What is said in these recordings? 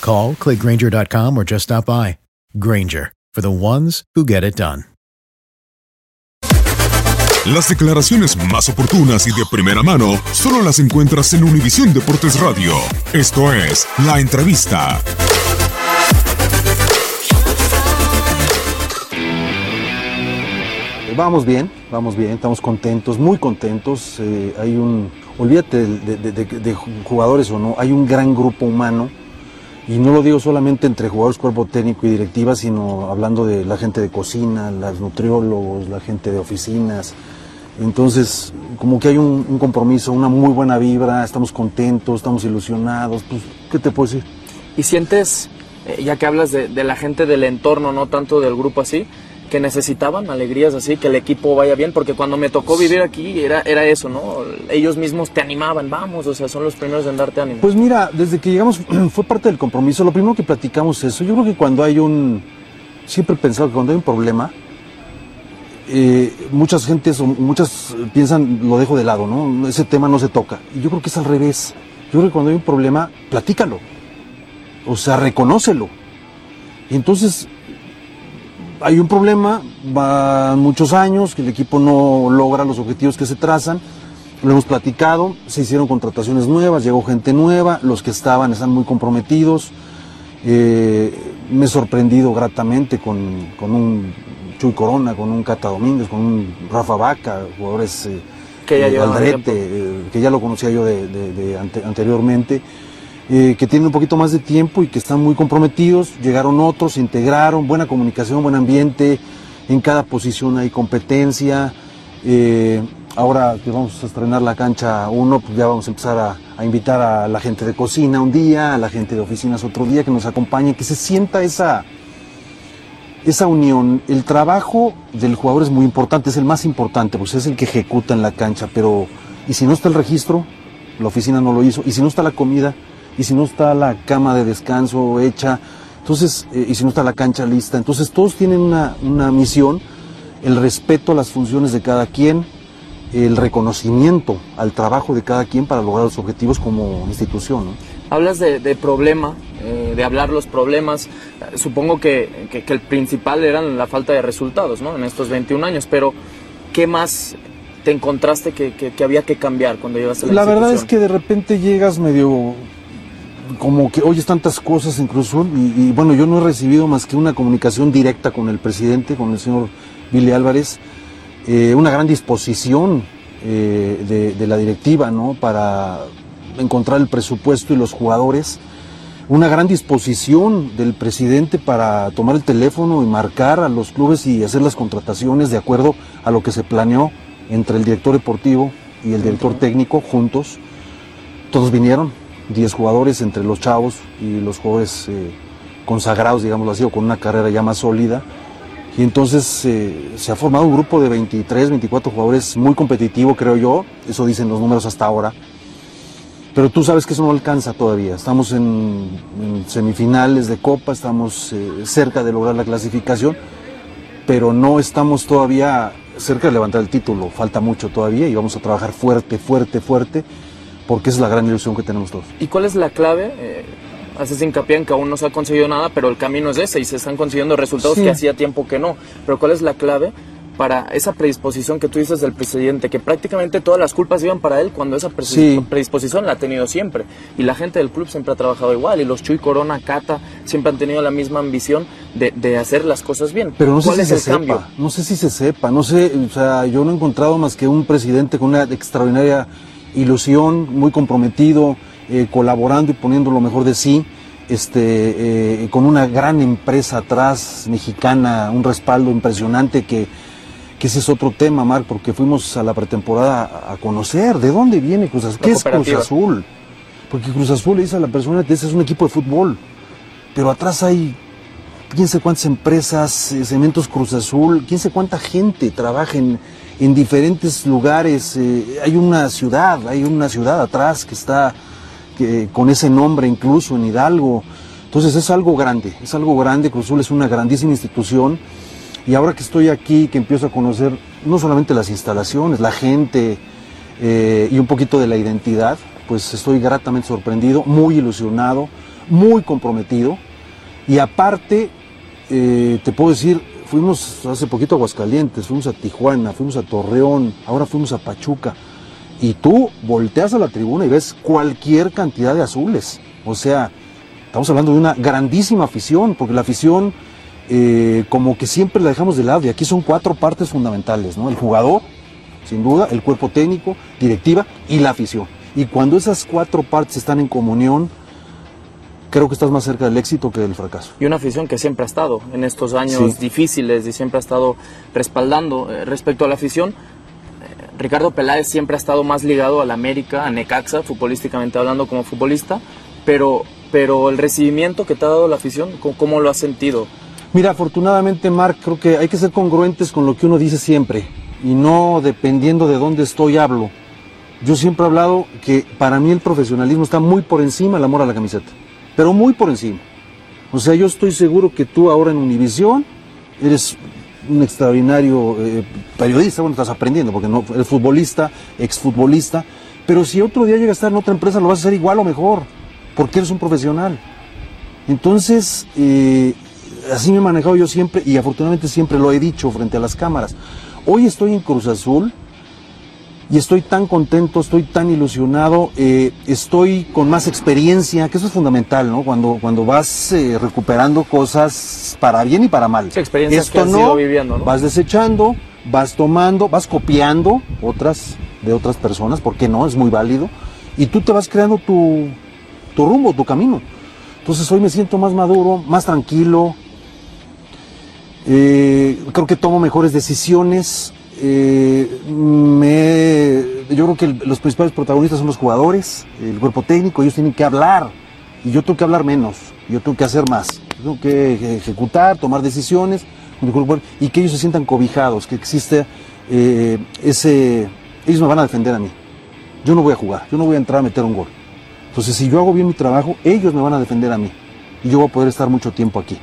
Call, clickgranger.com, or just stop by. Granger, for the ones who get it done. Las declaraciones más oportunas y de primera mano solo las encuentras en Univisión Deportes Radio. Esto es La Entrevista. Vamos bien, vamos bien, estamos contentos, muy contentos. Eh, hay un, olvídate de, de- de- de jugadores o no, hay un gran grupo humano y no lo digo solamente entre jugadores, cuerpo técnico y directiva, sino hablando de la gente de cocina, los nutriólogos, la gente de oficinas. Entonces, como que hay un, compromiso, una muy buena vibra, estamos contentos, estamos ilusionados. Pues, ¿qué te puedo decir? Y sientes, eh, ya que hablas de, de la gente del entorno, no tanto del grupo así, que necesitaban alegrías así, que el equipo vaya bien, porque cuando me tocó vivir aquí era, era eso, ¿no? Ellos mismos te animaban, vamos, o sea, son los primeros en darte ánimo. Pues mira, desde que llegamos fue parte del compromiso. Lo primero que platicamos es eso. Yo creo que cuando hay un, siempre he pensado que cuando hay un problema, eh, muchas gentes o muchas piensan lo dejo de lado, ¿no? Ese tema no se toca. Y yo creo que es al revés. Yo creo que cuando hay un problema, platícalo. O sea, reconócelo. Y entonces hay un problema, van muchos años, que el equipo no logra los objetivos que se trazan, lo hemos platicado, se hicieron contrataciones nuevas, llegó gente nueva, los que estaban están muy comprometidos, Eh, me he sorprendido gratamente con, con un Chuy Corona, con un Cata Domínguez, con un Rafa Vaca, jugadores eh, Que ya eh, Aldrete, eh, que ya lo conocía yo de, de- de ante- anteriormente, eh, que tienen un poquito más de tiempo y que están muy comprometidos. Llegaron otros, se integraron, buena comunicación, buen ambiente, en cada posición hay competencia. eh, ahora que vamos a estrenar la cancha 1, pues ya vamos a empezar a, a invitar a la gente de cocina un día, a la gente de oficinas otro día, que nos acompañe, que se sienta esa, esa unión, el trabajo del jugador es muy importante, es el más importante, pues es el que ejecuta en la cancha, pero ¿y si no está el registro? La oficina no lo hizo, ¿y si no está la comida? ¿Y si no está la cama de descanso hecha? Entonces, eh, ¿y si no está la cancha lista? Entonces todos tienen una, una misión, el respeto a las funciones de cada quien, el reconocimiento al trabajo de cada quien para lograr los objetivos como institución. ¿no? Hablas de, de problema, eh, de hablar los problemas. Supongo que, que- que el principal era la falta de resultados, ¿no? En estos 21 años, pero ¿qué más te encontraste que, que- había que cambiar cuando llegaste a la La verdad es que de repente llegas medio como que oyes tantas cosas en Cruz Azul y, y, bueno, yo no he recibido más que una comunicación directa con el presidente, con el señor Billy Álvarez, eh, una gran disposición eh, de, de la directiva, ¿no? Para encontrar el presupuesto y los jugadores. una gran disposición del presidente para tomar el teléfono y marcar a los clubes y hacer las contrataciones de acuerdo a lo que se planeó entre el director deportivo y el director técnico juntos. Todos vinieron, 10 jugadores entre los chavos y los jugadores eh, consagrados, digámoslo así, o con una carrera ya más sólida. Y entonces eh, se ha formado un grupo de 23, 24 jugadores muy competitivo, creo yo. Eso dicen los números hasta ahora. Pero tú sabes que eso no alcanza todavía. Estamos en, semifinales de Copa, estamos eh, cerca de lograr la clasificación, pero no estamos todavía cerca de levantar el título. Falta mucho todavía y vamos a trabajar fuerte, fuerte, fuerte, porque esa es la gran ilusión que tenemos todos. ¿Y cuál es la clave? Eh, haces hincapié en que aún no se ha conseguido nada, pero el camino es ese y se están consiguiendo resultados Sí. que hacía tiempo que no. Pero ¿cuál es la clave para esa predisposición que tú dices del presidente? Que prácticamente todas las culpas iban para él cuando esa Sí. predisposición la ha tenido siempre. Y la gente del club siempre ha trabajado igual. Y los Chuy, Corona, Cata siempre han tenido la misma ambición de, de hacer las cosas bien. Pero no sé ¿Cuál si es se el sepa, cambio? no sé si se sepa, no sé, o sea, yo no he encontrado más que un presidente con una extraordinaria ilusión, muy comprometido, eh, colaborando y poniendo lo mejor de sí, este, eh, con una gran empresa atrás, mexicana, un respaldo impresionante que, que ese es otro tema, Marc, porque fuimos a la pretemporada a- conocer de dónde viene Cruz Azul, qué es Cruz. Azul, porque Cruz Azul le dice a la persona que ese es un equipo de fútbol, pero atrás hay quién sé cuántas empresas, eh, Cementos Cruz Azul, quién sé cuánta gente trabaja en, en diferentes lugares. eh, hay una ciudad, hay una ciudad atrás que está con ese nombre incluso en Hidalgo. Entonces es algo grande, es algo grande. Cruz Azul es una grandísima institución. Y ahora que estoy aquí, que empiezo a conocer no solamente las instalaciones, la gente eh, y un poquito de la identidad, pues estoy gratamente sorprendido, muy ilusionado, muy comprometido. Y aparte, eh, te puedo decir, fuimos hace poquito a Aguascalientes, fuimos a Tijuana, fuimos a Torreón, ahora fuimos a Pachuca. Y tú volteas a la tribuna y ves cualquier cantidad de azules. O sea, estamos hablando de una grandísima afición, porque la afición eh, como que siempre la dejamos de lado. Y aquí son cuatro partes fundamentales, ¿no? El jugador, sin duda, el cuerpo técnico, directiva y la afición. Y cuando esas cuatro partes están en comunión, creo que estás más cerca del éxito que del fracaso. y una afición que siempre ha estado en estos años Sí. difíciles y siempre ha estado respaldando. Eh, respecto a la afición, eh, Ricardo Peláez siempre ha estado más ligado a la América, a Necaxa, futbolísticamente hablando como futbolista, pero, pero el recibimiento que te ha dado la afición, ¿cómo, cómo lo has sentido? Mira, afortunadamente, Marc, creo que hay que ser congruentes con lo que uno dice siempre y no dependiendo de dónde estoy hablo. Yo siempre he hablado que para mí el profesionalismo está muy por encima del amor a la camiseta, pero muy por encima. O sea, yo estoy seguro que tú ahora en Univisión eres un extraordinario eh, periodista, bueno, estás aprendiendo porque no eres futbolista, exfutbolista, pero si otro día llegas a estar en otra empresa lo vas a hacer igual o mejor, porque eres un profesional. Entonces, eh, así me he manejado yo siempre y afortunadamente siempre lo he dicho frente a las cámaras. Hoy estoy en Cruz Azul y estoy tan contento, estoy tan ilusionado, eh, estoy con más experiencia, que eso es fundamental, ¿no? Cuando, cuando vas eh, recuperando cosas para bien y para mal. Sí, experiencias Esto que has no, ido viviendo, ¿no? Vas desechando, vas tomando, vas copiando otras de otras personas, porque no, es muy válido, y tú te vas creando tu, tu rumbo, tu camino. Entonces hoy me siento más maduro, más tranquilo, eh, creo que tomo mejores decisiones. Eh, yo creo que los principales protagonistas son los jugadores, el cuerpo técnico, ellos tienen que hablar y yo tengo que hablar menos, yo tengo que hacer más, yo tengo que eje- ejecutar, tomar decisiones y que ellos se sientan cobijados, que existe eh, ese... Ellos me van a defender a mí, yo no voy a jugar, yo no voy a entrar a meter un gol. Entonces si yo hago bien mi trabajo, ellos me van a defender a mí y yo voy a poder estar mucho tiempo aquí.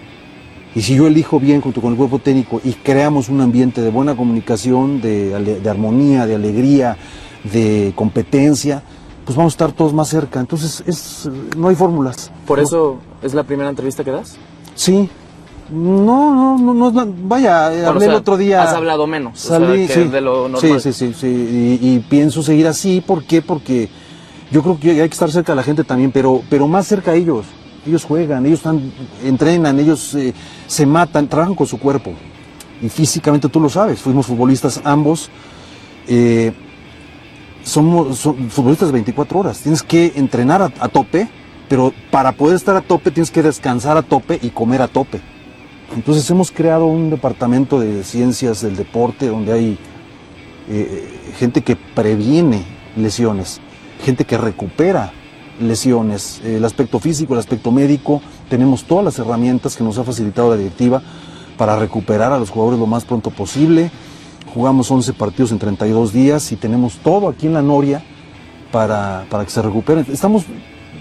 Y si yo elijo bien junto con el cuerpo técnico y creamos un ambiente de buena comunicación, de, de armonía, de alegría, de competencia, pues vamos a estar todos más cerca. Entonces, es, no hay fórmulas. Por eso es la primera entrevista que das. Sí. No, no, no, no vaya, Bueno, hablé o sea, el otro día. Has hablado menos. o sea, Salí, que sí. de lo normal. Sí, sí, sí, sí. Y, y pienso seguir así. ¿Por qué? Porque yo creo que hay que estar cerca de la gente también, pero, pero más cerca a ellos. Ellos juegan, ellos entrenan, ellos eh, se matan, trabajan con su cuerpo. Y físicamente tú lo sabes, fuimos futbolistas ambos. eh, somos futbolistas de 24 horas. Tienes que entrenar a, a tope pero para poder estar a tope tienes que descansar a tope y comer a tope. Entonces hemos creado un departamento de ciencias del deporte donde hay eh, gente que previene lesiones, gente que recupera lesiones, el aspecto físico, el aspecto médico, tenemos todas las herramientas que nos ha facilitado la directiva para recuperar a los jugadores lo más pronto posible. Jugamos 11 partidos en 32 días y tenemos todo aquí en la Noria para, para que se recuperen. Estamos,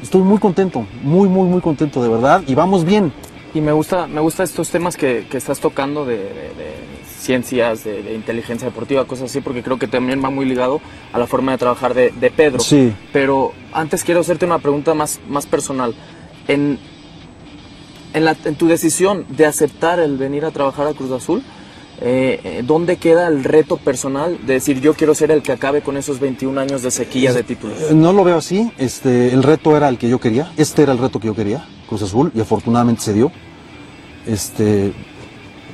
estoy muy contento, muy, muy, muy contento de verdad y vamos bien. Y me gusta, me gusta estos temas que, que estás tocando de, de ciencias, de, de, inteligencia deportiva, cosas así, porque creo que también va muy ligado a la forma de trabajar de, de Pedro. Sí. Pero antes quiero hacerte una pregunta más, más personal. En, en, la, en tu decisión de aceptar el venir a trabajar a Cruz Azul, eh, ¿dónde queda el reto personal de decir yo quiero ser el que acabe con esos 21 años de sequía de títulos? Eh, No lo veo así, este, el reto era el que yo quería, este era el reto que yo quería, Cruz Azul, y afortunadamente se dio. Este,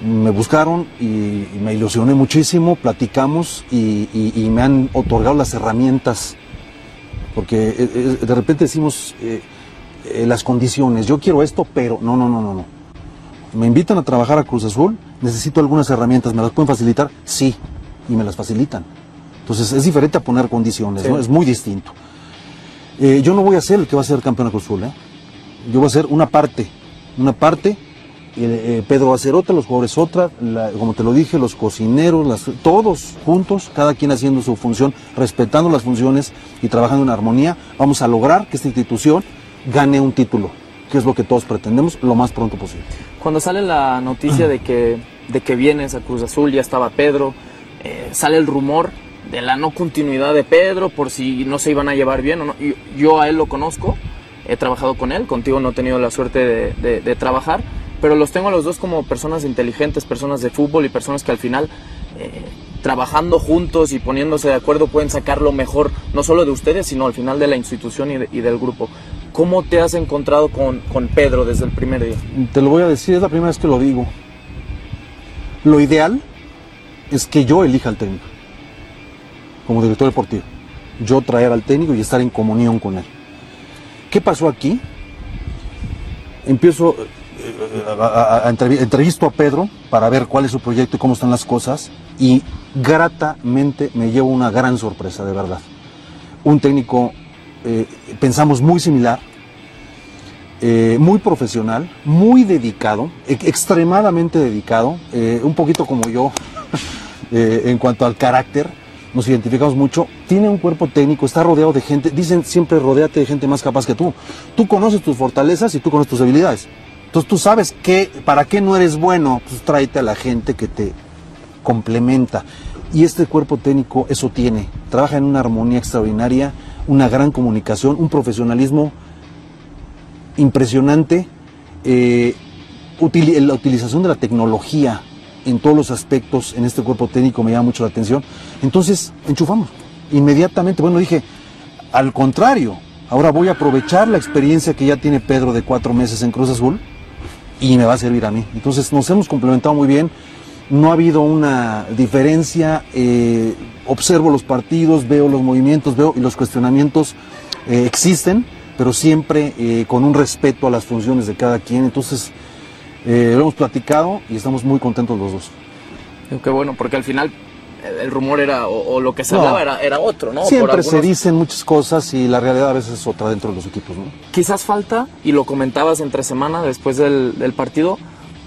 me buscaron y, me ilusioné muchísimo, platicamos y, y- y me han otorgado las herramientas, porque eh, eh, de repente decimos eh, eh, las condiciones, yo quiero esto, pero no, no, no, no, no. Me invitan a trabajar a Cruz Azul, necesito algunas herramientas, ¿me las pueden facilitar? Sí, y me las facilitan. Entonces es diferente a poner condiciones, ¿no? Es muy distinto. Yo no voy a ser el que va a ser campeón de Cruz Azul. Yo voy a ser una parte, una parte, eh, Pedro va a ser otra, los jugadores otra, como te lo dije, los cocineros, todos juntos, cada quien haciendo su función, respetando las funciones y trabajando en armonía, vamos a lograr que esta institución gane un título, que es lo que todos pretendemos, lo más pronto posible. Cuando sale la noticia de que, de que vienes a Cruz Azul, ya estaba Pedro, eh, sale el rumor de la no continuidad de Pedro por si no se iban a llevar bien o no. Yo, yo a él lo conozco, he trabajado con él, contigo no he tenido la suerte de trabajar, pero los tengo a los dos como personas inteligentes, personas de fútbol y personas que al final, eh, trabajando juntos y poniéndose de acuerdo, pueden sacar lo mejor, no solo de ustedes, sino al final de la institución y, y del grupo. ¿Cómo te has encontrado con, con Pedro desde el primer día? Te lo voy a decir, es la primera vez que lo digo. Lo ideal es que yo elija al técnico, como director deportivo. Yo traer al técnico y estar en comunión con él. ¿Qué pasó aquí? Empiezo a, a- a entrevi- entrevisto a Pedro para ver cuál es su proyecto y cómo están las cosas y gratamente me llevo una gran sorpresa, de verdad. Un técnico, eh, pensamos muy similar, eh, muy profesional, muy dedicado, extremadamente dedicado, eh, un poquito como yo en cuanto al carácter, nos identificamos mucho, tiene un cuerpo técnico, está rodeado de gente, dicen siempre rodéate de gente más capaz que tú. Tú conoces tus fortalezas y tú conoces tus habilidades. Entonces tú sabes que, para qué no eres bueno, pues tráete a la gente que te complementa. Y este cuerpo técnico eso tiene, trabaja en una armonía extraordinaria, una gran comunicación, un profesionalismo impresionante, eh, la utilización de la tecnología en todos los aspectos en este cuerpo técnico me llama mucho la atención. Entonces, enchufamos. Inmediatamente, bueno, dije, al contrario, ahora voy a aprovechar la experiencia que ya tiene Pedro de cuatro meses en Cruz Azul y me va a servir a mí. Entonces, nos hemos complementado muy bien. No ha habido una diferencia. eh, observo los partidos, veo los movimientos, veo y los cuestionamientos eh, existen, pero siempre eh, con un respeto a las funciones de cada quien. Entonces, eh, lo hemos platicado y estamos muy contentos los dos. Qué bueno, porque al final el rumor era, o, o lo que se No. hablaba era, era otro, ¿no? Siempre se dicen muchas cosas y la realidad a veces es otra dentro de los equipos, ¿no? Quizás falta, y lo comentabas entre semana después del, del partido,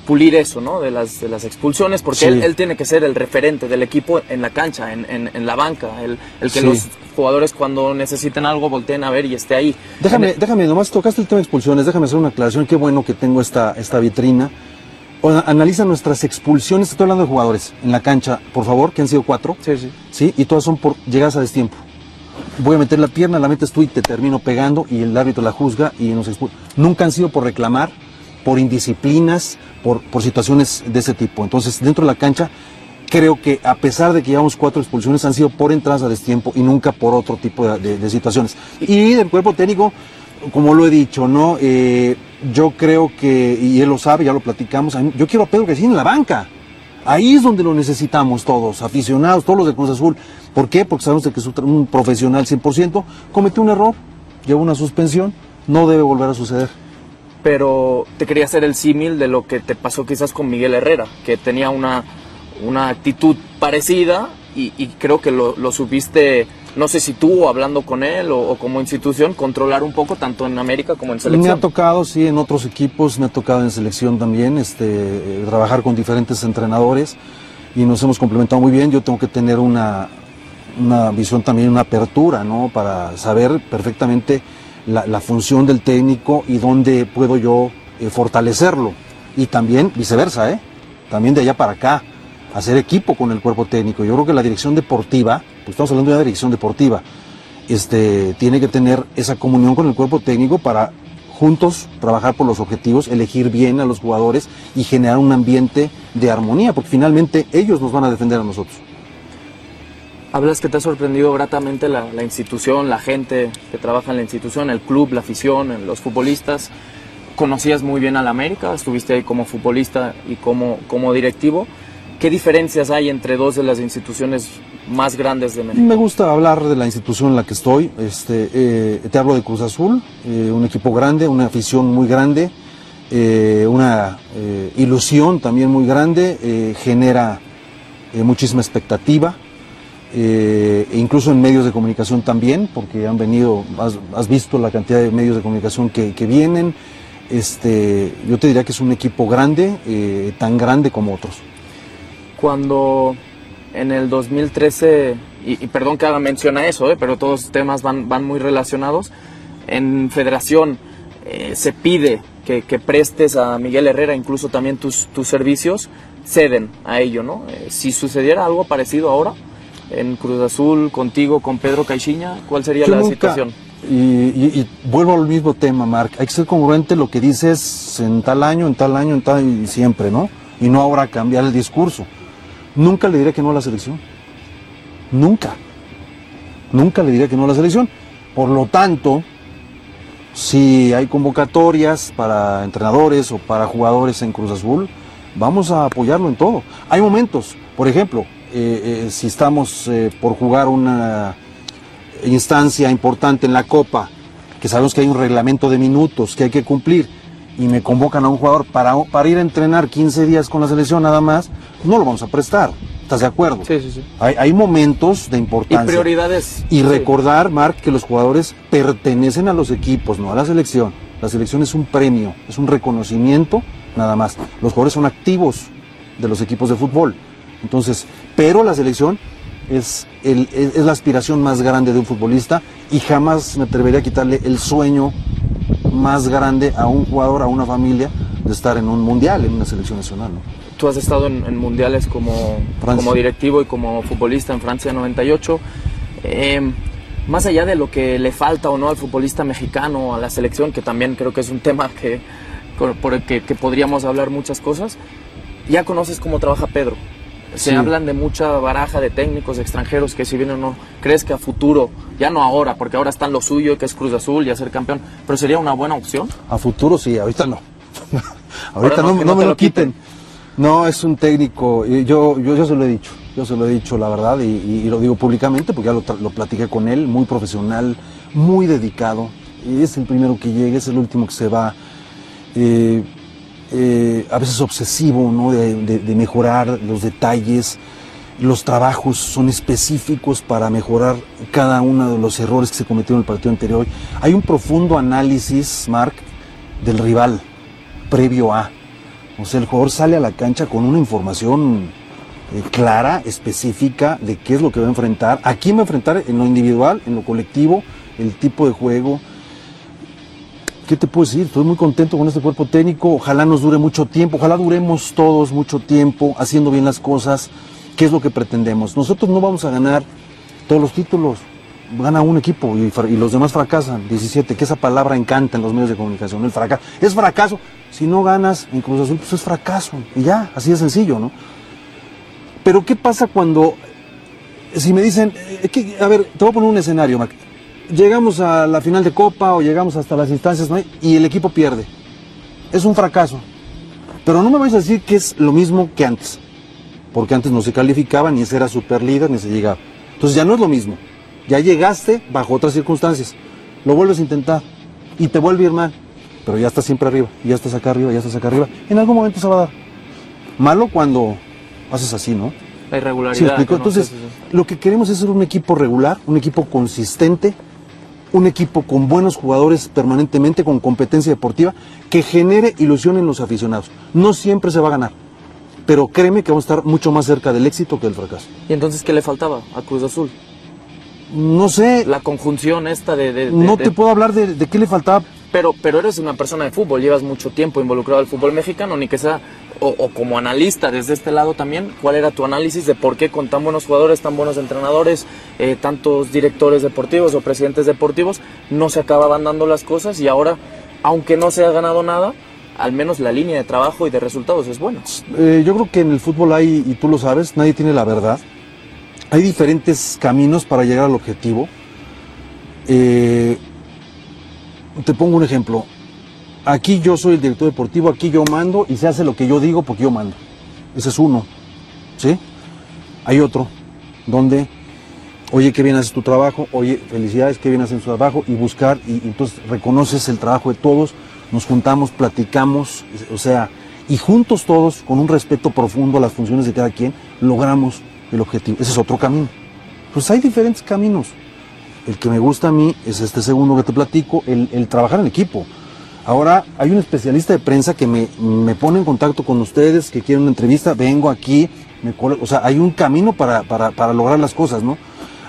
pulir eso, ¿no? De las, de las expulsiones, porque Sí. él, él tiene que ser el referente del equipo en la cancha, en, en- en la banca, el, el que Sí. los jugadores cuando necesiten algo volteen a ver y esté ahí. Déjame, déjame, nomás tocaste el tema de expulsiones, déjame hacer una aclaración, qué bueno que tengo esta, esta vitrina. Analiza nuestras expulsiones, estoy hablando de jugadores en la cancha, por favor, que han sido cuatro, Sí, sí. ¿sí? Y todas son por llegadas a destiempo. Voy a meter la pierna, la metes tú y te termino pegando y el árbitro la juzga y nos expulsa. Nunca han sido por reclamar, por indisciplinas, por, por situaciones de ese tipo. Entonces, dentro de la cancha, creo que a pesar de que llevamos cuatro expulsiones, han sido por entradas a destiempo y nunca por otro tipo de, de- de situaciones. Y del cuerpo técnico, como lo he dicho, ¿no? Eh, yo creo que, y él lo sabe, ya lo platicamos, yo quiero a Pedro que siga en la banca. Ahí es donde lo necesitamos todos, aficionados, todos los de Cruz Azul. ¿Por qué? Porque sabemos que es un profesional 100%, cometió un error, llevó una suspensión, No debe volver a suceder. Pero te quería hacer el símil de lo que te pasó quizás con Miguel Herrera, que tenía una, una actitud parecida y, y creo que lo, lo, supiste, no sé si tú hablando con él o, o, como institución, controlar un poco tanto en América como en selección. Me ha tocado, sí, en otros equipos, me ha tocado en selección también, este, trabajar con diferentes entrenadores y nos hemos complementado muy bien. Yo tengo que tener una, una visión también, una apertura, ¿no? Para saber perfectamente la, la función del técnico y dónde puedo yo eh, fortalecerlo. Y también viceversa, ¿eh? También de allá para acá, hacer equipo con el cuerpo técnico. Yo creo que la dirección deportiva, pues estamos hablando de una dirección deportiva, este, tiene que tener esa comunión con el cuerpo técnico para juntos trabajar por los objetivos, elegir bien a los jugadores y generar un ambiente de armonía, porque finalmente ellos nos van a defender a nosotros. Hablas que te ha sorprendido gratamente la, la, institución, la gente que trabaja en la institución, el club, la afición, los futbolistas. Conocías muy bien a la América, estuviste ahí como futbolista y como, como directivo. ¿Qué diferencias hay entre dos de las instituciones más grandes de México? Me gusta hablar de la institución en la que estoy. Este, eh, te hablo de Cruz Azul, eh, un equipo grande, una afición muy grande, eh, una ilusión también muy grande, genera muchísima expectativa. Incluso en medios de comunicación también, porque han venido, has, visto la cantidad de medios de comunicación que, vienen. Este, yo te diría que es un equipo grande, tan grande como otros. Cuando en el 2013, y, y perdón que haga mención a eso, eh, pero todos los temas van, van muy relacionados, en Federación eh, se pide que, que, prestes a Miguel Herrera incluso también tus, tus servicios, ceden a ello, ¿no? Eh, si sucediera algo parecido ahora, en Cruz Azul, contigo, con Pedro Caixinha? ¿Cuál sería Yo la nunca, situación? Y, y, y, vuelvo al mismo tema, Mark. Hay que ser congruente lo que dices en tal año, en tal año, en tal y siempre, ¿no? Y no ahora cambiar el discurso. Nunca le diré que no a la selección. Nunca. Nunca le diré que no a la selección. Por lo tanto, si hay convocatorias para entrenadores o para jugadores en Cruz Azul, vamos a apoyarlo en todo. Hay momentos, por ejemplo, eh, eh, si estamos eh, por jugar una instancia importante en la Copa, que sabemos que hay un reglamento de minutos que hay que cumplir, y me convocan a un jugador para, para ir a entrenar 15 días con la selección nada más, no lo vamos a prestar. ¿Estás de acuerdo? Sí, sí, sí. Hay, hay momentos de importancia. Y prioridades. Y recordar, Mark, que los jugadores pertenecen a los equipos, no a la selección. La selección es un premio, es un reconocimiento, nada más. Los jugadores son activos de los equipos de fútbol. Entonces, pero la selección es, el, es, es, la aspiración más grande de un futbolista y jamás me atrevería a quitarle el sueño más grande a un jugador, a una familia, de estar en un mundial, en una selección nacional. ¿no? Tú has estado en, en mundiales como, como, directivo y como futbolista en Francia 98. Eh, más allá de lo que le falta o no al futbolista mexicano, a la selección, que también creo que es un tema que, por el que, que podríamos hablar muchas cosas, ya conoces cómo trabaja Pedro. Se sí. hablan de mucha baraja de técnicos extranjeros que si bien o no, crees que a futuro, ya no ahora, porque ahora está en lo suyo, que es Cruz Azul y a ser campeón, pero sería una buena opción? A futuro sí, ahorita no. ahorita no, no, no, me lo quiten. quiten. No, es un técnico, yo, yo, yo se lo he dicho, yo se lo he dicho la verdad y, lo digo públicamente porque ya lo, lo, platiqué con él, muy profesional, muy dedicado, es el primero que llega, es el último que se va. Eh, eh, a veces obsesivo, ¿no? De, de, de, mejorar los detalles. Los trabajos son específicos para mejorar cada uno de los errores que se cometieron en el partido anterior. Hay un profundo análisis, Mark, del rival previo a. O sea, el jugador sale a la cancha con una información eh, clara, específica de qué es lo que va a enfrentar, a quién va a enfrentar en lo individual, en lo colectivo, el tipo de juego, ¿qué te puedo decir? Estoy muy contento con este cuerpo técnico. Ojalá nos dure mucho tiempo, ojalá duremos todos mucho tiempo haciendo bien las cosas. ¿Qué es lo que pretendemos? Nosotros no vamos a ganar todos los títulos. Gana un equipo y, y los demás fracasan. 17, que esa palabra encanta en los medios de comunicación. El fracaso. Es fracaso. Si no ganas en Cruz Azul, pues es fracaso. Y ya, así de sencillo, ¿no? Pero ¿qué pasa cuando, si me dicen, eh, que, a ver, te voy a poner un escenario, Mac llegamos a la final de Copa o llegamos hasta las instancias ¿no? y el equipo pierde. Es un fracaso. Pero no me vais a decir que es lo mismo que antes. Porque antes no se calificaba, ni se era super líder, ni se llegaba. Entonces ya no es lo mismo. Ya llegaste bajo otras circunstancias. Lo vuelves a intentar. y te vuelve a ir mal, pero ya estás siempre arriba, ya estás acá arriba, ya estás acá arriba. En algún momento se va a dar. Malo cuando haces así, ¿no? La ¿Sí me irregularidad. Entonces, sí, sí. lo que queremos es ser un equipo regular, un equipo consistente, un equipo con buenos jugadores permanentemente, con competencia deportiva, que genere ilusión en los aficionados. No siempre se va a ganar, pero créeme que vamos a estar mucho más cerca del éxito que del fracaso. ¿Y entonces qué le faltaba a Cruz Azul? No sé, La conjunción esta de... de- de- no de- te puedo hablar de, de qué le faltaba. Pero, pero eres una persona de fútbol, llevas mucho tiempo involucrado al fútbol mexicano, ni que sea, o, o como analista desde este lado también, ¿cuál era tu análisis de por qué con tan buenos jugadores, tan buenos entrenadores, eh, tantos directores deportivos o presidentes deportivos, no se acababan dando las cosas y ahora, aunque no se ha ganado nada, al menos la línea de trabajo y de resultados es buena? Eh, yo creo que en el fútbol hay, y tú lo sabes, nadie tiene la verdad. Hay diferentes caminos para llegar al objetivo. Eh, te pongo un ejemplo. Aquí yo soy el director deportivo, aquí yo mando y se hace lo que yo digo porque yo mando. Ese es uno. ¿Sí? Hay otro donde, oye, qué bien haces tu trabajo, oye, felicidades, qué bien hacen su trabajo y buscar y, y entonces reconoces el trabajo de todos, nos juntamos, platicamos, o sea, y juntos todos, con un respeto profundo a las funciones de cada quien, logramos el objetivo. Ese es otro camino. Pues hay diferentes caminos. El que me gusta a mí es este segundo que te platico, el, trabajar en equipo. Ahora hay un especialista de prensa que me, me pone en contacto con ustedes, que quiere una entrevista, vengo aquí, me o sea, hay un camino para, para, para lograr las cosas, ¿no?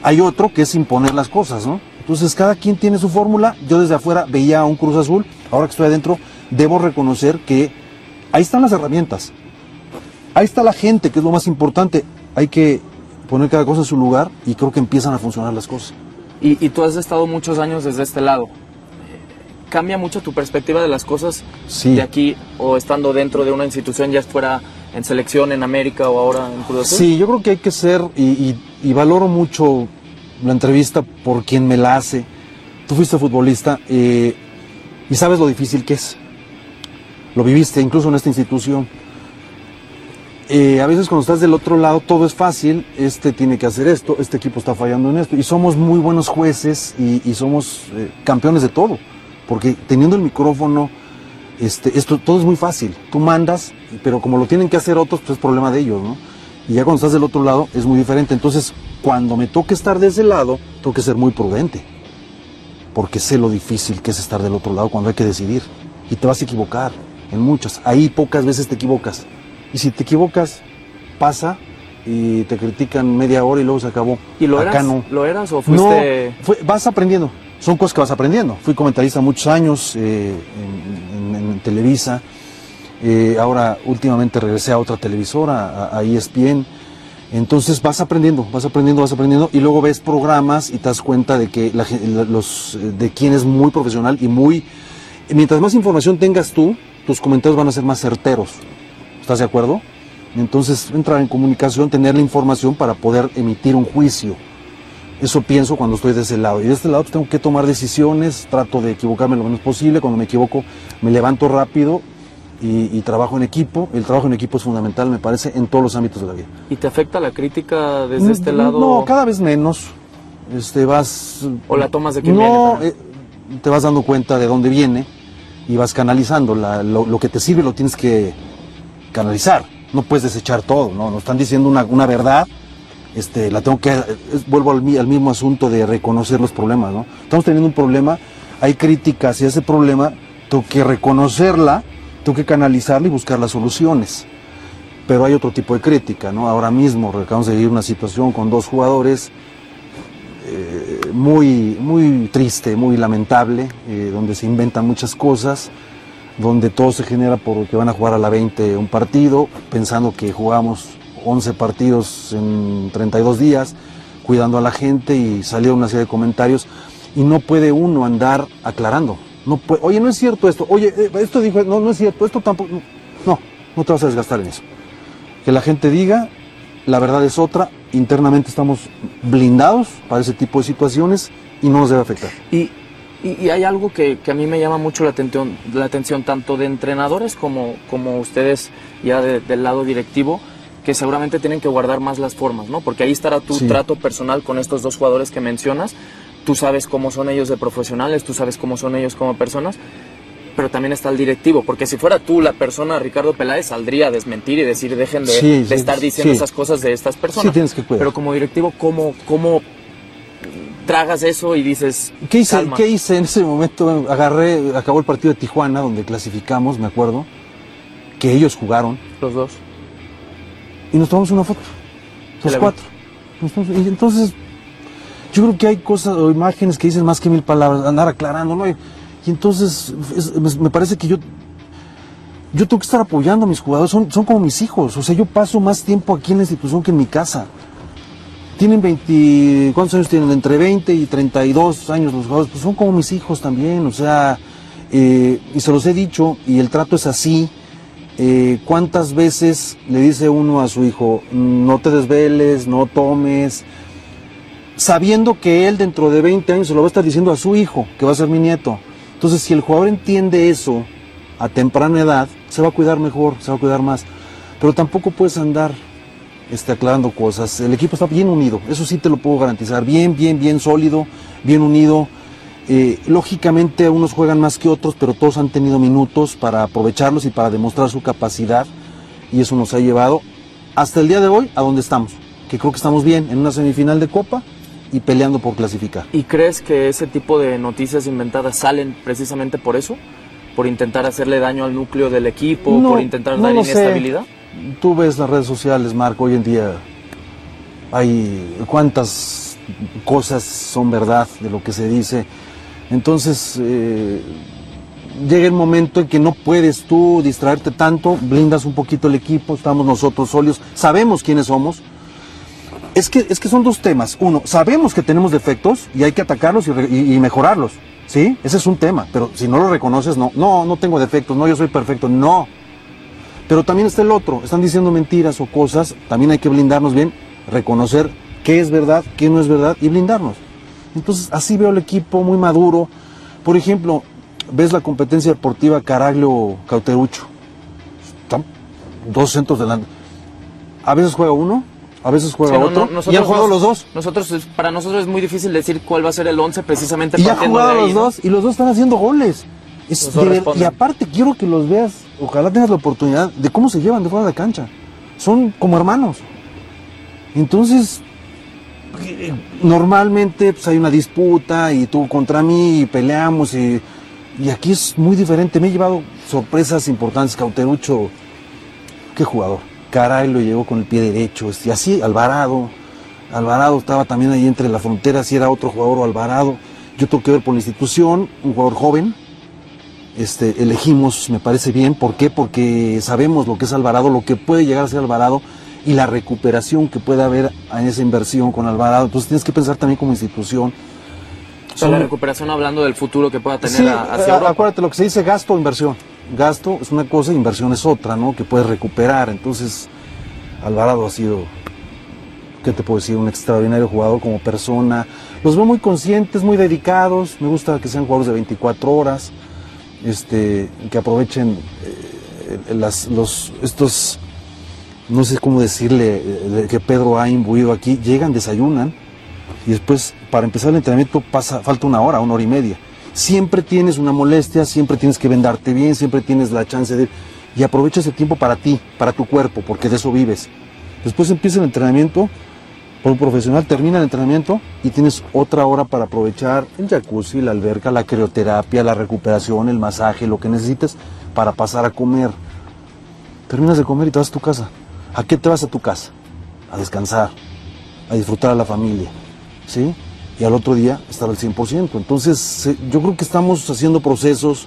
Hay otro que es imponer las cosas, ¿no? Entonces cada quien tiene su fórmula, yo desde afuera veía un Cruz Azul, ahora que estoy adentro, debo reconocer que ahí están las herramientas, ahí está la gente, que es lo más importante, hay que poner cada cosa en su lugar y creo que empiezan a funcionar las cosas. Y, y tú has estado muchos años desde este lado. ¿Cambia mucho tu perspectiva de las cosas Sí. de aquí o estando dentro de una institución, ya fuera en selección, en América o ahora en Cruz? Sí, yo creo que hay que ser, y, y- y valoro mucho la entrevista por quien me la hace. Tú fuiste futbolista eh, y sabes lo difícil que es. Lo viviste incluso en esta institución. Eh, a veces cuando estás del otro lado todo es fácil, este tiene que hacer esto, este equipo está fallando en esto, y somos muy buenos jueces y, y somos eh, campeones de todo, porque teniendo el micrófono, este, esto todo es muy fácil. Tú mandas, pero como lo tienen que hacer otros, pues es problema de ellos, ¿no? Y ya cuando estás del otro lado es muy diferente. Entonces, cuando me toque estar de ese lado, tengo que ser muy prudente. Porque sé lo difícil que es estar del otro lado cuando hay que decidir. Y te vas a equivocar en muchas. Ahí pocas veces te equivocas. Y si te equivocas, pasa y te critican media hora y luego se acabó. ¿Y lo Acá eras? no. ¿Lo eras o No, fuiste...? fue- vas aprendiendo. Son cosas que vas aprendiendo. Fui comentarista muchos años eh, en, en- en Televisa. Eh, ahora últimamente regresé a otra televisora, a, a ESPN. Entonces vas aprendiendo, vas aprendiendo, vas aprendiendo y luego ves programas y te das cuenta de que la- los eh, de quién es muy profesional y muy mientras más información tengas tú, tus comentarios van a ser más certeros. ¿Estás de acuerdo? Entonces entrar en comunicación, tener la información para poder emitir un juicio. Eso pienso cuando estoy de ese lado. Y de este lado pues, tengo que tomar decisiones, trato de equivocarme lo menos posible. Cuando me equivoco me levanto rápido y, y trabajo en equipo. El trabajo en equipo es fundamental, me parece, en todos los ámbitos de la vida. ¿Y te afecta la crítica desde este Mm, lado? No, cada vez menos. Este, vas... ¿O la tomas de quién No, viene también? eh, te vas dando cuenta de dónde viene y vas canalizando. La- lo, lo que te sirve lo tienes que canalizar. No puedes desechar todo, ¿no? Nos están diciendo una, una verdad, este, la tengo que... es- vuelvo al, mi- al mismo asunto de reconocer los problemas, ¿no? Estamos teniendo un problema, hay críticas y ese problema tengo que reconocerla, tengo que canalizarla y buscar las soluciones pero hay otro tipo de crítica, ¿no? Ahora mismo acabamos de vivir una situación con dos jugadores eh, muy, muy triste, muy lamentable, eh, donde se inventan muchas cosas, donde todo se genera porque van a jugar a la 20 un partido, pensando que jugamos 11 partidos en 32 días, cuidando a la gente y salieron una serie de comentarios y no puede uno andar aclarando. No oye, no es cierto esto, oye, eh, esto dijo, no, no es cierto, esto tampoco, no, no te vas a desgastar en eso que la gente diga, la verdad es otra, internamente estamos blindados para ese tipo de situaciones y no nos debe afectar. Y, y- y hay algo que, que a mí me llama mucho la atención, la atención tanto de entrenadores como, como ustedes ya de- del lado directivo, que seguramente tienen que guardar más las formas, ¿no? Porque ahí estará tu Sí. trato personal con estos dos jugadores que mencionas, tú sabes cómo son ellos de profesionales, tú sabes cómo son ellos como personas, pero también está el directivo, porque si fuera tú la persona, Ricardo Peláez, saldría a desmentir y decir, dejen de, Sí, de sí, estar diciendo esas cosas de estas personas. Sí, tienes que cuidar. Pero como directivo, ¿cómo, cómo tragas eso y dices, ¿Qué hice, calma? ¿Qué hice en ese momento? Agarré, acabó el partido de Tijuana, donde clasificamos, me acuerdo, que ellos jugaron, Los dos. y nos tomamos una foto, los cuatro. Tomamos- y entonces, yo creo que hay cosas o imágenes que dicen más que mil palabras, andar aclarando, ¿no? Y, y entonces, es- me- me parece que yo, yo tengo que estar apoyando a mis jugadores, son, son como mis hijos, o sea, yo paso más tiempo aquí en la institución que en mi casa. Tienen 20, ¿cuántos años tienen? Entre 20 y 32 años los jugadores, pues son como mis hijos también, o sea, eh, y se los he dicho, y el trato es así. eh, ¿Cuántas veces le dice uno a su hijo, no te desveles, no tomes? Sabiendo que él dentro de 20 años se lo va a estar diciendo a su hijo, que va a ser mi nieto. Entonces, si el jugador entiende eso a temprana edad, se va a cuidar mejor, se va a cuidar más. Pero tampoco puedes andar este, aclarando cosas. El equipo está bien unido, eso sí te lo puedo garantizar. Bien, bien, bien sólido, bien unido. Eh, lógicamente unos juegan más que otros, pero todos han tenido minutos para aprovecharlos y para demostrar su capacidad. Y eso nos ha llevado hasta el día de hoy a donde estamos. Que creo que estamos bien en una semifinal de Copa y peleando por clasificar. ¿Y crees que ese tipo de noticias inventadas salen precisamente por eso? ¿Por intentar hacerle daño al núcleo del equipo? No, ¿Por intentar no dar sé. Tú ves las redes sociales, Marco, hoy en día hay cuántas cosas son verdad de lo que se dice. Entonces, eh, llega el momento en que no puedes tú distraerte tanto, blindas un poquito el equipo, estamos nosotros sólidos, sabemos quiénes somos. Es que, es que son dos temas. Uno, sabemos que tenemos defectos y hay que atacarlos y- y mejorarlos. ¿Sí? Ese es un tema. Pero si no lo reconoces, no. No, no tengo defectos, no, yo soy perfecto. No. Pero también está el otro. Están diciendo mentiras o cosas. También hay que blindarnos bien, reconocer qué es verdad, qué no es verdad y blindarnos. Entonces, así veo el equipo muy maduro. Por ejemplo, ves la competencia deportiva Caraglio-Cauterucho. Están dos centros delante. A veces juega uno, a veces juega Sí, no, otro. no, y han jugado los dos. Nosotros, para nosotros es muy difícil decir cuál va a ser el 11 precisamente Y ha partiendo jugado de ahí, los ¿no? dos y los dos están haciendo goles. Es de y aparte quiero que los veas, ojalá tengas la oportunidad de cómo se llevan de fuera de la cancha. Son como hermanos. Entonces, eh, normalmente pues, hay una disputa y tú contra mí y peleamos y, y aquí es muy diferente. Me he llevado sorpresas importantes. Cauterucho, qué jugador. Caray, lo llevó con el pie derecho. Y así, Alvarado. Alvarado estaba también ahí entre la frontera, si era otro jugador o Alvarado. Yo tengo que ver por la institución, un jugador joven. Este, elegimos, me parece bien. ¿Por qué? Porque sabemos lo que es Alvarado, lo que puede llegar a ser Alvarado y la recuperación que puede haber en esa inversión con Alvarado. Entonces tienes que pensar también como institución. O sea, la recuperación hablando del futuro que pueda tener Sí, hacia Europa. acuérdate lo que se dice gasto o inversión. Gasto es una cosa, inversión es otra, ¿no? Que puedes recuperar. Entonces, Alvarado ha sido, ¿qué te puedo decir? Un extraordinario jugador como persona. Los veo muy conscientes, muy dedicados. Me gusta que sean jugadores de 24 horas, este, que aprovechen eh, los, estos, no sé cómo decirle, eh, que Pedro ha imbuido aquí. Llegan, desayunan y después para empezar el entrenamiento pasa, falta una hora, una hora y media. Siempre tienes una molestia, siempre tienes que vendarte bien, siempre tienes la chance de... Y aprovecha ese tiempo para ti, para tu cuerpo, porque de eso vives. Después empieza el entrenamiento por un profesional, termina el entrenamiento y tienes otra hora para aprovechar el jacuzzi, la alberca, la crioterapia, la recuperación, el masaje, lo que necesites para pasar a comer. Terminas de comer y te vas a tu casa. ¿A qué te vas a tu casa? A descansar, a disfrutar a la familia, ¿sí? Y al otro día estar al 100%. Entonces, yo creo que estamos haciendo procesos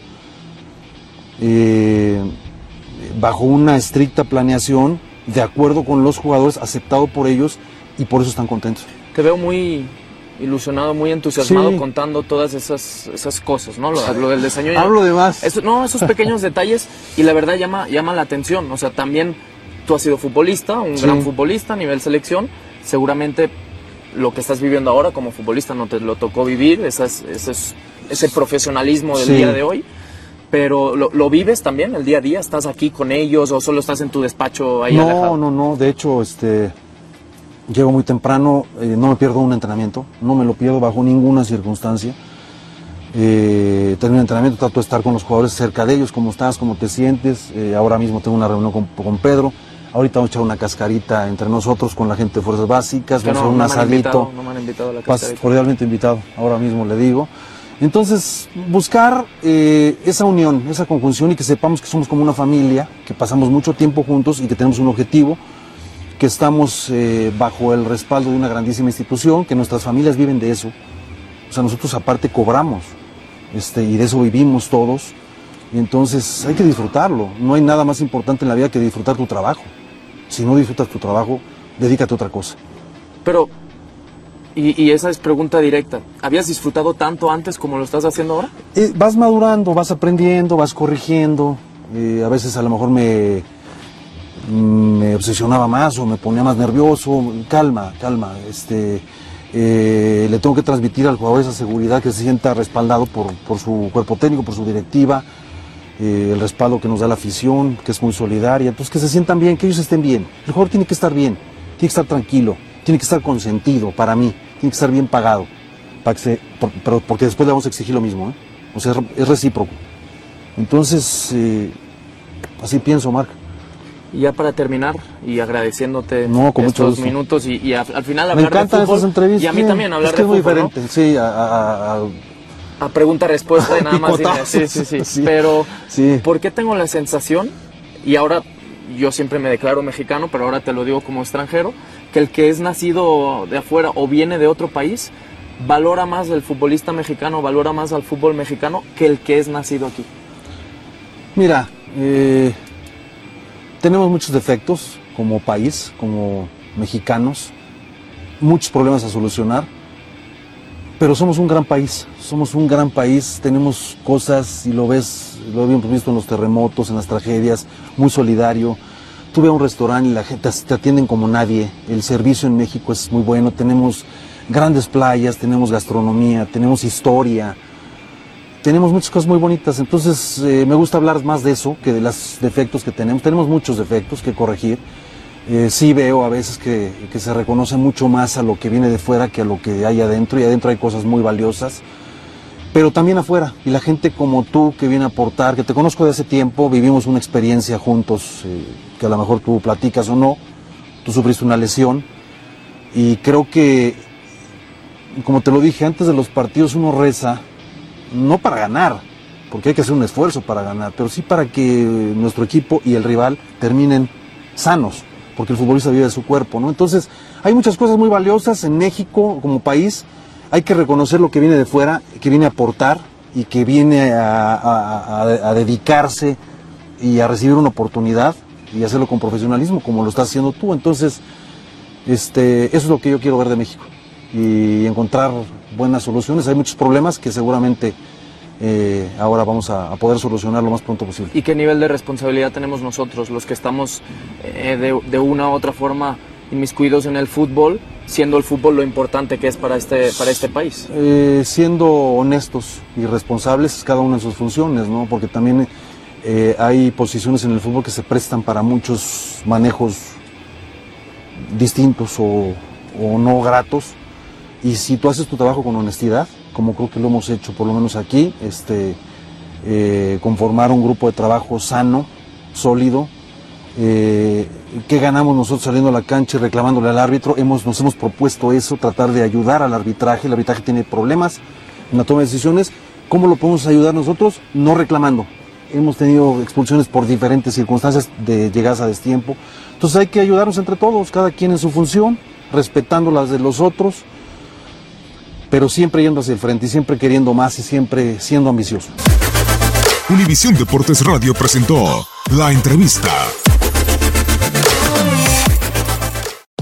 eh, bajo una estricta planeación, de acuerdo con los jugadores, aceptado por ellos y por eso están contentos. Te veo muy ilusionado, muy entusiasmado Sí. contando todas esas, esas cosas, ¿no? Lo, lo del desayuno. Hablo de más. Eso- no, esos pequeños detalles y la verdad llama, llama la atención. O sea, también tú has sido futbolista, un Sí. gran futbolista a nivel selección. Seguramente lo que estás viviendo ahora como futbolista no te lo tocó vivir, esas, esas- ese profesionalismo del Sí. día de hoy. Pero lo, lo vives también el día a día, estás aquí con ellos o solo estás en tu despacho ahí no, alejado? no, no. De hecho, este, Llego muy temprano, eh, no me pierdo un entrenamiento, no me lo pierdo bajo ninguna circunstancia. Eh, termino el entrenamiento, trato de estar con los jugadores cerca de ellos, cómo estás, cómo te sientes. Eh, ahora mismo tengo una reunión con, con Pedro. Ahorita vamos a echar una cascarita entre nosotros con la gente de Fuerzas Básicas, vamos a no, hacer un no asadito. invitado, no me han invitado a la cascarita. cordialmente invitado, ahora mismo le digo. Entonces, buscar eh, esa unión, esa conjunción y que sepamos que somos como una familia, que pasamos mucho tiempo juntos y que tenemos un objetivo, que estamos eh, bajo el respaldo de una grandísima institución, que nuestras familias viven de eso. O sea, nosotros aparte cobramos este, y de eso vivimos todos. Y entonces hay que disfrutarlo. No hay nada más importante en la vida que disfrutar tu trabajo. Si no disfrutas tu trabajo, dedícate a otra cosa. Pero, y, y esa es pregunta directa, ¿habías disfrutado tanto antes como lo estás haciendo ahora? Eh, vas madurando, vas aprendiendo, vas corrigiendo. Eh, a veces a lo mejor me, me obsesionaba más o me ponía más nervioso. Calma, calma. Este, eh, le tengo que transmitir al jugador esa seguridad que se sienta respaldado por, por su cuerpo técnico, por su directiva, eh, el respaldo que nos da la afición, que es muy solidaria. Entonces que se sientan bien, que ellos estén bien. El jugador tiene que estar bien, tiene que estar tranquilo, tiene que estar consentido para mí, tiene que estar bien pagado. Para que se, pero porque después le vamos a exigir lo mismo. ¿eh? O sea, es re- es recíproco. Entonces, así pienso, Marc. Y ya para terminar, y agradeciéndote No, con mucho estos minutos y, y a- al final Me hablar de encantan fútbol, estas entrevistas. Y a mí sí. también hablar es que de es muy fútbol, ¿no? diferente, sí, a- a- pregunta-respuesta y nada más. sí, sí, Sí. Pero, Sí. ¿por qué tengo la sensación, y ahora yo siempre me declaro mexicano, pero ahora te lo digo como extranjero, que el que es nacido de afuera o viene de otro país, valora más el futbolista mexicano, valora más al fútbol mexicano que el que es nacido aquí? Mira, eh, tenemos muchos defectos como país, como mexicanos, muchos problemas a solucionar, pero somos un gran país, somos un gran país, tenemos cosas, y lo ves, lo habíamos visto en los terremotos, en las tragedias, muy solidario. Tú ve a un restaurante y la gente te atienden como nadie, el servicio en México es muy bueno, tenemos grandes playas, tenemos gastronomía, tenemos historia, tenemos muchas cosas muy bonitas, entonces eh, me gusta hablar más de eso que de los defectos que tenemos. Tenemos muchos defectos que corregir. Eh, sí veo a veces que, que se reconoce mucho más a lo que viene de fuera que a lo que hay adentro y adentro hay cosas muy valiosas, pero también afuera. Y la gente como tú que viene a aportar, que te conozco de hace tiempo, vivimos una experiencia juntos, eh, que a lo mejor tú platicas o no, tú sufriste una lesión y creo que, como te lo dije antes de los partidos, uno reza no para ganar, porque hay que hacer un esfuerzo para ganar, pero sí para que nuestro equipo y el rival terminen sanos, porque el futbolista vive de su cuerpo, ¿no? Entonces, hay muchas cosas muy valiosas en México como país, hay que reconocer lo que viene de fuera, que viene a aportar y que viene a, dedicarse y a recibir una oportunidad y hacerlo con profesionalismo, como lo estás haciendo tú. Entonces, este, eso es lo que yo quiero ver de México y encontrar buenas soluciones. Hay muchos problemas que seguramente eh, ahora vamos a, a poder solucionar lo más pronto posible. ¿Y qué nivel de responsabilidad tenemos nosotros, los que estamos eh, de, de una u otra forma inmiscuidos en el fútbol, siendo el fútbol lo importante que es para este, para este país? Eh, siendo honestos y responsables cada uno en sus funciones, ¿no? Porque también hay posiciones en el fútbol que se prestan para muchos manejos distintos o, o no gratos. Y si tú haces tu trabajo con honestidad, como creo que lo hemos hecho por lo menos aquí, este, eh, conformar un grupo de trabajo sano, sólido, eh, ¿Qué ganamos nosotros saliendo a la cancha y reclamándole al árbitro? Hemos, nos hemos propuesto eso, tratar de ayudar al arbitraje. El arbitraje tiene problemas en la toma de decisiones. ¿Cómo lo podemos ayudar nosotros? No reclamando. Hemos tenido expulsiones por diferentes circunstancias de llegadas a destiempo. Entonces hay que ayudarnos entre todos, cada quien en su función, respetando las de los otros, pero siempre yendo hacia el frente y siempre queriendo más y siempre siendo ambicioso. Univisión Deportes Radio presentó la entrevista.